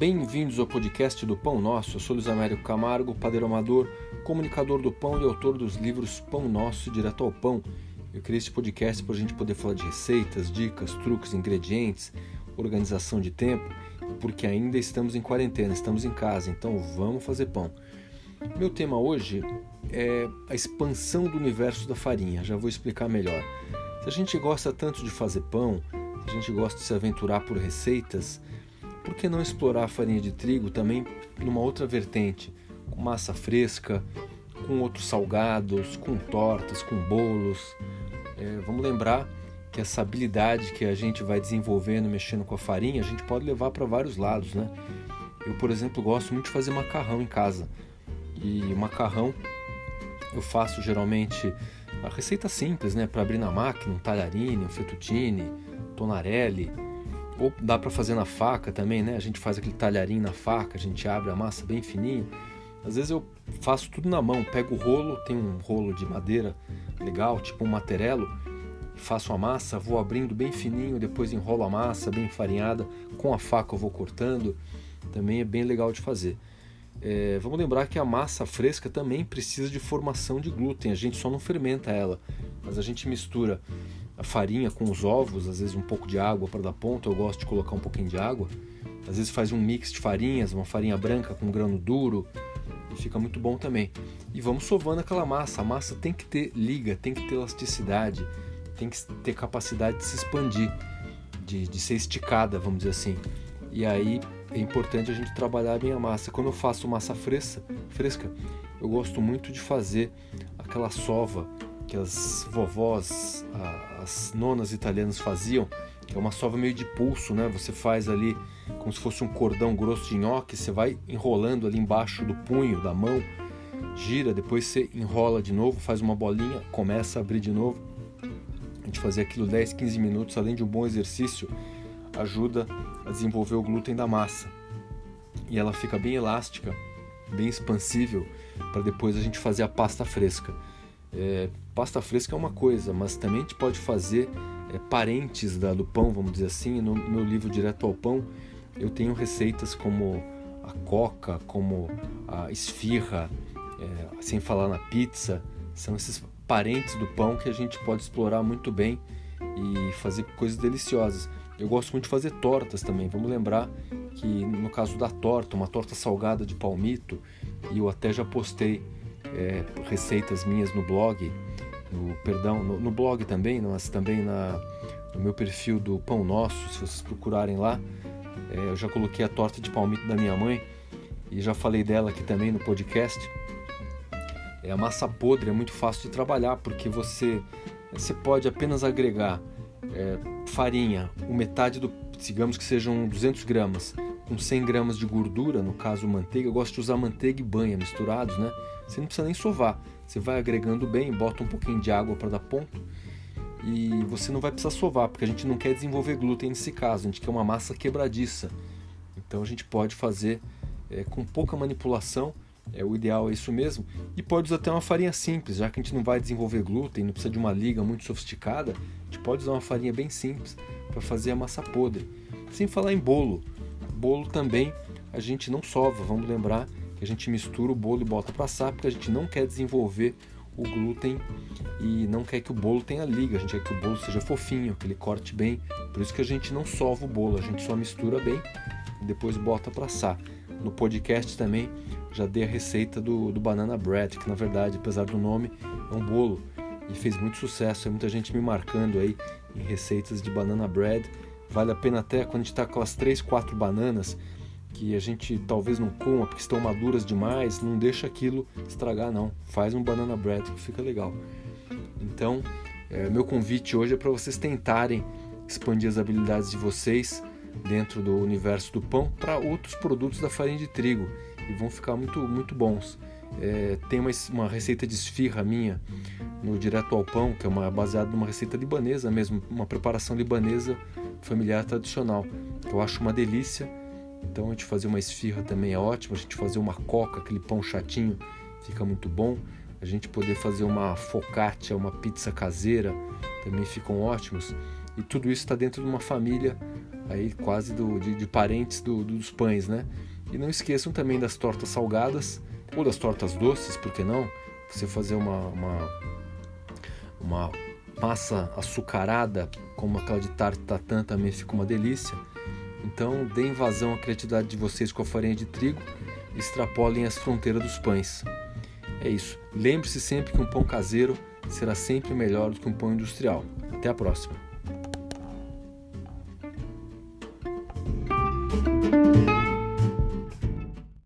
Bem-vindos ao podcast do Pão Nosso. Eu sou Luiz Américo Camargo, padeiro amador, comunicador do pão e autor dos livros Pão Nosso e Direto ao Pão. Eu criei esse podcast para a gente poder falar de receitas, dicas, truques, ingredientes, organização de tempo, porque ainda estamos em quarentena, estamos em casa, então vamos fazer pão. Meu tema hoje é a expansão do universo da farinha. Já vou explicar melhor. Se a gente gosta tanto de fazer pão, se a gente gosta de se aventurar por receitas, por que não explorar a farinha de trigo também numa outra vertente, com massa fresca, com outros salgados, com tortas, com bolos? É, vamos lembrar que essa habilidade que a gente vai desenvolvendo mexendo com a farinha, a gente pode levar para vários lados, né? Eu, por exemplo, gosto muito de fazer macarrão em casa. E macarrão eu faço geralmente a receita simples, né, para abrir na máquina, um talharine, um fettuccine, tonarelli, ou dá para fazer na faca também, né? A gente faz aquele talharinho na faca, a gente abre a massa bem fininho. Às vezes eu faço tudo na mão, pego o rolo, tem um rolo de madeira legal, tipo um materelo, faço a massa, vou abrindo bem fininho, depois enrolo a massa bem farinhada, com a faca eu vou cortando, também é bem legal de fazer. É, vamos lembrar que a massa fresca também precisa de formação de glúten, a gente só não fermenta ela, mas a gente mistura a farinha com os ovos, às vezes um pouco de água para dar ponto, eu gosto de colocar um pouquinho de água. Às vezes faz um mix de farinhas, uma farinha branca com grano duro, e fica muito bom também. E vamos sovando aquela massa. A massa tem que ter liga, tem que ter elasticidade, tem que ter capacidade de se expandir, de, de ser esticada, vamos dizer assim. E aí é importante a gente trabalhar bem a massa. Quando eu faço massa fresca, fresca, eu gosto muito de fazer aquela sova que as vovós, as nonas italianas faziam, que é uma sova meio de pulso, né? Você faz ali como se fosse um cordão grosso de nhoque, você vai enrolando ali embaixo do punho, da mão, gira, depois você enrola de novo, faz uma bolinha, começa a abrir de novo. A gente fazia aquilo 10, 15 minutos, além de um bom exercício, ajuda a desenvolver o glúten da massa. E ela fica bem elástica, bem expansível, para depois a gente fazer a pasta fresca. É, pasta fresca é uma coisa, mas também a gente pode fazer é, parentes da, do pão, vamos dizer assim. No meu livro Direto ao Pão, eu tenho receitas como a coca, como a esfirra, é, sem falar na pizza. São esses parentes do pão que a gente pode explorar muito bem e fazer coisas deliciosas. Eu gosto muito de fazer tortas também. Vamos lembrar que no caso da torta, uma torta salgada de palmito, e eu até já postei é, receitas minhas no blog, no, perdão, no, no, blog também, mas também na, no meu perfil do Pão Nosso, se vocês procurarem lá, é, eu já coloquei a torta de palmito da minha mãe e já falei dela aqui também no podcast. É, a massa podre é muito fácil de trabalhar porque você, você pode apenas agregar é, farinha, o metade do, digamos que sejam 200 gramas, com 100 gramas de gordura, no caso manteiga, eu gosto de usar manteiga e banha misturados, né? Você não precisa nem sovar, você vai agregando bem, bota um pouquinho de água para dar ponto e você não vai precisar sovar, porque a gente não quer desenvolver glúten nesse caso, a gente quer uma massa quebradiça. Então a gente pode fazer é, com pouca manipulação, é o ideal é isso mesmo, e pode usar até uma farinha simples, já que a gente não vai desenvolver glúten, não precisa de uma liga muito sofisticada, a gente pode usar uma farinha bem simples para fazer a massa podre. Sem falar em bolo, bolo também a gente não sova. Vamos lembrar que a gente mistura o bolo e bota para assar porque a gente não quer desenvolver o glúten e não quer que o bolo tenha liga, a gente quer que o bolo seja fofinho, que ele corte bem. Por isso que a gente não sova o bolo, a gente só mistura bem e depois bota para assar. No podcast também já dei a receita do, do banana bread, que na verdade, apesar do nome, é um bolo e fez muito sucesso. Tem muita gente me marcando aí em receitas de banana bread Vale a pena até quando a gente está com as três, quatro bananas que a gente talvez não coma porque estão maduras demais, não deixa aquilo estragar não. Faz um banana bread que fica legal. Então, é, meu convite hoje é para vocês tentarem expandir as habilidades de vocês dentro do universo do pão para outros produtos da farinha de trigo e vão ficar muito muito bons. É, tem uma, uma receita de esfirra minha no Direto ao Pão, que é uma baseada numa receita libanesa mesmo, uma preparação libanesa familiar tradicional. Eu acho uma delícia. Então a gente fazer uma esfirra também é ótimo, a gente fazer uma coca, aquele pão chatinho, fica muito bom. A gente poder fazer uma focaccia, uma pizza caseira, também ficam ótimos. E tudo isso está dentro de uma família aí quase do, de, de parentes do, dos pães, né? E não esqueçam também das tortas salgadas ou das tortas doces, por que não? Você fazer uma, uma, uma massa açucarada, como aquela de tartatã também fica uma delícia. Então, deem vazão à criatividade de vocês com a farinha de trigo extrapolem as fronteiras dos pães. É isso. Lembre-se sempre que um pão caseiro será sempre melhor do que um pão industrial. Até a próxima.